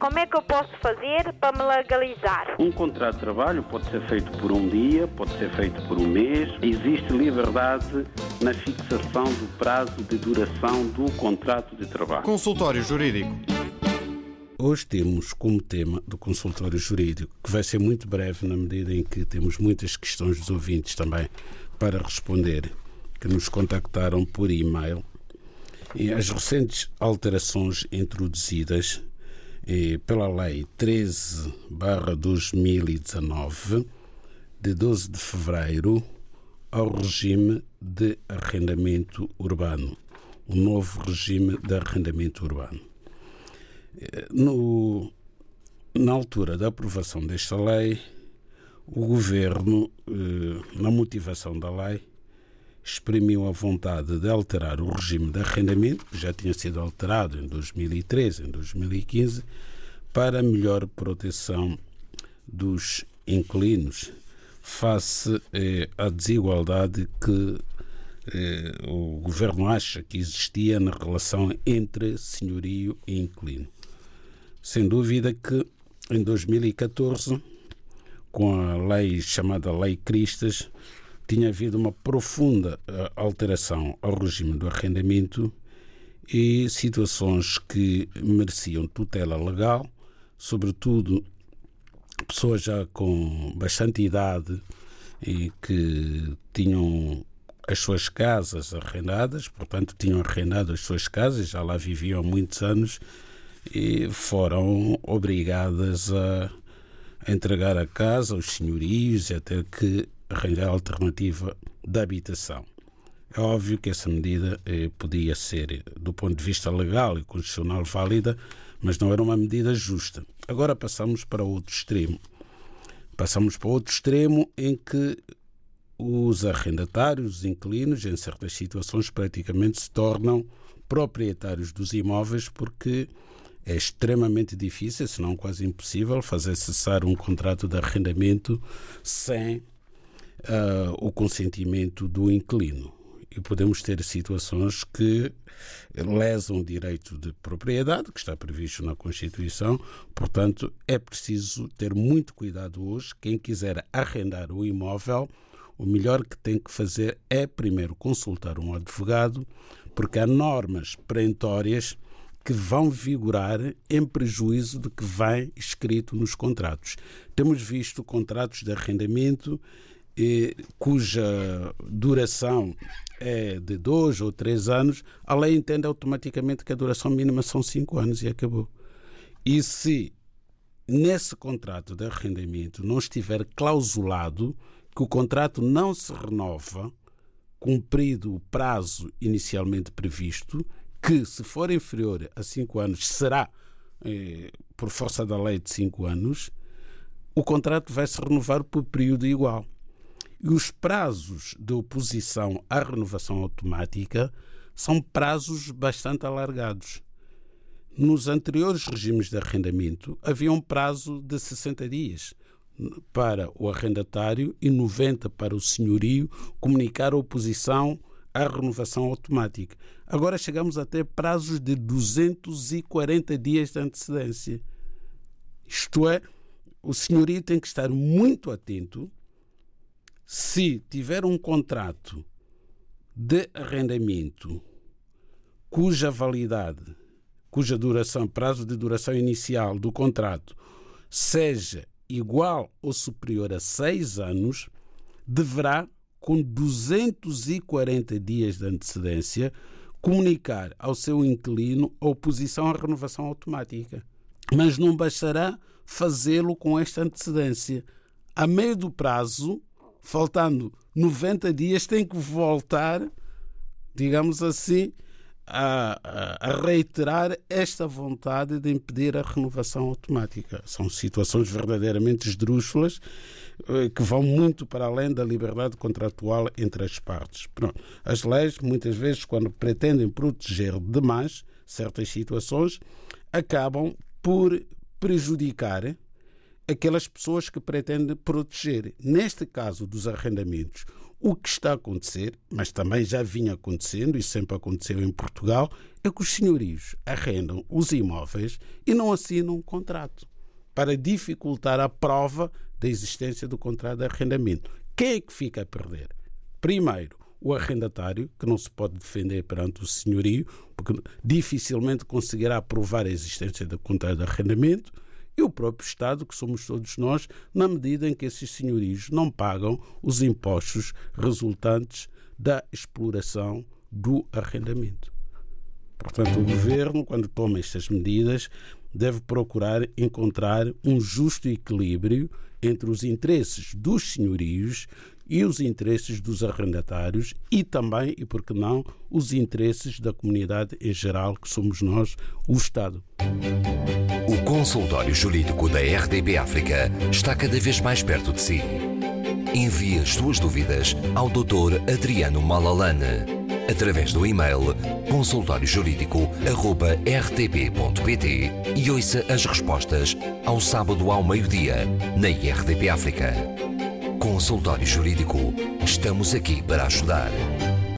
Como é que eu posso fazer para me legalizar? Um contrato de trabalho pode ser feito por um dia, pode ser feito por um mês. Existe liberdade na fixação do prazo de duração do contrato de trabalho. Consultório Jurídico. Hoje temos como tema do consultório jurídico, que vai ser muito breve na medida em que temos muitas questões dos ouvintes também para responder, que nos contactaram por e-mail, e as recentes alterações introduzidas eh, pela Lei 13-2019, de 12 de fevereiro, ao regime de arrendamento urbano, o novo regime de arrendamento urbano. No, na altura da aprovação desta lei, o governo, eh, na motivação da lei, exprimiu a vontade de alterar o regime de arrendamento, que já tinha sido alterado em 2013, em 2015, para melhor proteção dos inquilinos face eh, à desigualdade que eh, o governo acha que existia na relação entre senhorio e inquilino. Sem dúvida que em 2014, com a lei chamada Lei Cristas, tinha havido uma profunda eh, alteração ao regime do arrendamento e situações que mereciam tutela legal, sobretudo pessoas já com bastante idade e que tinham as suas casas arrendadas, portanto, tinham arrendado as suas casas, já lá viviam muitos anos e foram obrigadas a entregar a casa aos senhorios a ter que arranjar alternativa de habitação. É óbvio que essa medida eh, podia ser, do ponto de vista legal e constitucional, válida, mas não era uma medida justa. Agora passamos para outro extremo. Passamos para outro extremo em que os arrendatários, os inquilinos, em certas situações, praticamente se tornam proprietários dos imóveis porque é extremamente difícil, se não quase impossível, fazer cessar um contrato de arrendamento sem uh, o consentimento do inquilino. E podemos ter situações que lesam o direito de propriedade, que está previsto na Constituição, portanto, é preciso ter muito cuidado hoje. Quem quiser arrendar o imóvel, o melhor que tem que fazer é primeiro consultar um advogado, porque há normas perentórias que vão vigorar em prejuízo do que vai escrito nos contratos. Temos visto contratos de arrendamento eh, cuja duração é de dois ou três anos, a lei entende automaticamente que a duração mínima são cinco anos e acabou. E se nesse contrato de arrendamento não estiver clausulado que o contrato não se renova, cumprido o prazo inicialmente previsto, que, se for inferior a 5 anos, será, eh, por força da lei, de 5 anos, o contrato vai se renovar por período igual. E os prazos de oposição à renovação automática são prazos bastante alargados. Nos anteriores regimes de arrendamento havia um prazo de 60 dias para o arrendatário e 90 para o senhorio comunicar a oposição à renovação automática. Agora chegamos a ter prazos de 240 dias de antecedência. Isto é, o senhorio tem que estar muito atento se tiver um contrato de arrendamento cuja validade, cuja duração, prazo de duração inicial do contrato seja igual ou superior a seis anos, deverá, com 240 dias de antecedência, comunicar ao seu inquilino a oposição à renovação automática. Mas não bastará fazê-lo com esta antecedência. A meio do prazo, faltando 90 dias, tem que voltar, digamos assim, a, a, reiterar esta vontade de impedir a renovação automática. São situações verdadeiramente esdrúxulas eh, que vão muito para além da liberdade contratual entre as partes. Pronto. As leis, muitas vezes, quando pretendem proteger demais certas situações, acabam por prejudicar aquelas pessoas que pretendem proteger. Neste caso dos arrendamentos, O que está a acontecer, mas também já vinha acontecendo e sempre aconteceu em Portugal, é que os senhorios arrendam os imóveis e não assinam um contrato para dificultar a prova da existência do contrato de arrendamento. Quem é que fica a perder? Primeiro, o arrendatário, que não se pode defender perante o senhorio, porque dificilmente conseguirá provar a existência do contrato de arrendamento e o próprio Estado, que somos todos nós, na medida em que esses senhorios não pagam os impostos resultantes da exploração do arrendamento. Portanto, o governo, quando toma estas medidas, deve procurar encontrar um justo equilíbrio entre os interesses dos senhorios e os interesses dos arrendatários e também, e por que não, os interesses da comunidade em geral, que somos nós, o Estado. O consultório jurídico da RDB África está cada vez mais perto de si. Envie as suas dúvidas ao Dr. Adriano Malalane através do e-mail consultóriojurídico.rtp.pt e ouça as respostas ao sábado ao meio-dia na RDP África. Consultório Jurídico. Estamos aqui para ajudar.